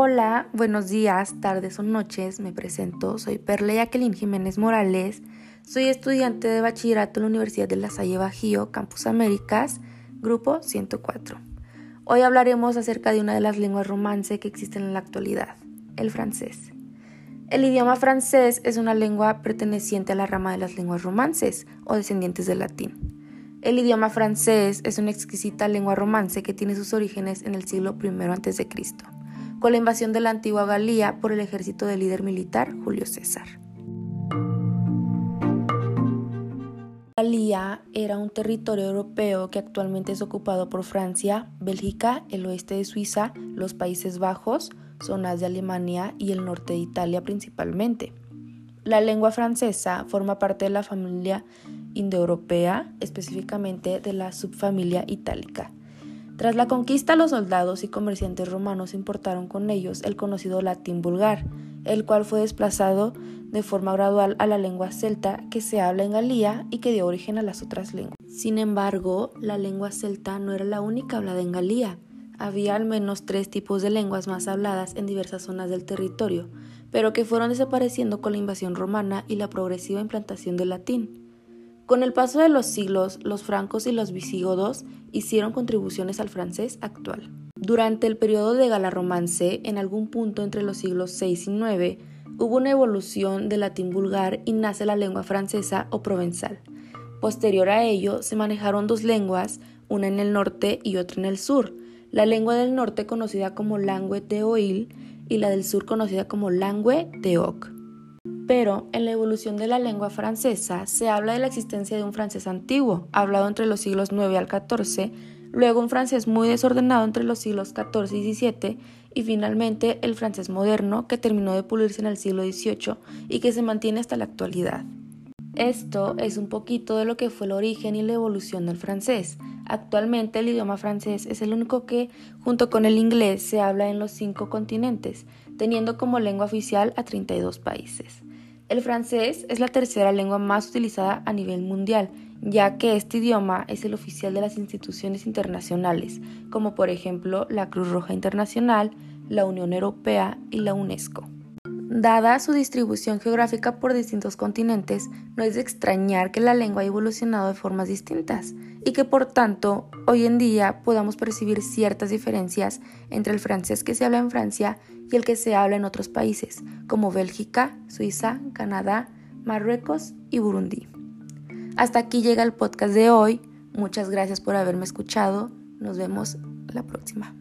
Hola, buenos días, tardes o noches, me presento, soy Perle Jacqueline Jiménez Morales, soy estudiante de bachillerato en la Universidad de La Salle Bajío, Campus Américas, grupo 104. Hoy hablaremos acerca de una de las lenguas romance que existen en la actualidad, el francés. El idioma francés es una lengua perteneciente a la rama de las lenguas romances o descendientes del latín. El idioma francés es una exquisita lengua romance que tiene sus orígenes en el siglo I a.C., con la invasión de la antigua Galía por el ejército del líder militar Julio César. Galía era un territorio europeo que actualmente es ocupado por Francia, Bélgica, el oeste de Suiza, los Países Bajos, zonas de Alemania y el norte de Italia principalmente. La lengua francesa forma parte de la familia indoeuropea, específicamente de la subfamilia itálica. Tras la conquista, los soldados y comerciantes romanos importaron con ellos el conocido latín vulgar, el cual fue desplazado de forma gradual a la lengua celta que se habla en Galía y que dio origen a las otras lenguas. Sin embargo, la lengua celta no era la única hablada en Galía. Había al menos tres tipos de lenguas más habladas en diversas zonas del territorio, pero que fueron desapareciendo con la invasión romana y la progresiva implantación del latín. Con el paso de los siglos, los francos y los visigodos hicieron contribuciones al francés actual. Durante el periodo de Galarromance, en algún punto entre los siglos 6 y 9, hubo una evolución del latín vulgar y nace la lengua francesa o provenzal. Posterior a ello, se manejaron dos lenguas, una en el norte y otra en el sur, la lengua del norte conocida como langue de Oil y la del sur conocida como langue de Oc. Pero en la evolución de la lengua francesa se habla de la existencia de un francés antiguo, hablado entre los siglos 9 al 14, luego un francés muy desordenado entre los siglos 14 y 17 y finalmente el francés moderno que terminó de pulirse en el siglo XVIII y que se mantiene hasta la actualidad. Esto es un poquito de lo que fue el origen y la evolución del francés. Actualmente el idioma francés es el único que, junto con el inglés, se habla en los cinco continentes, teniendo como lengua oficial a 32 países. El francés es la tercera lengua más utilizada a nivel mundial, ya que este idioma es el oficial de las instituciones internacionales, como por ejemplo la Cruz Roja Internacional, la Unión Europea y la UNESCO. Dada su distribución geográfica por distintos continentes, no es de extrañar que la lengua haya evolucionado de formas distintas y que por tanto hoy en día podamos percibir ciertas diferencias entre el francés que se habla en Francia y el que se habla en otros países como Bélgica, Suiza, Canadá, Marruecos y Burundi. Hasta aquí llega el podcast de hoy. Muchas gracias por haberme escuchado. Nos vemos la próxima.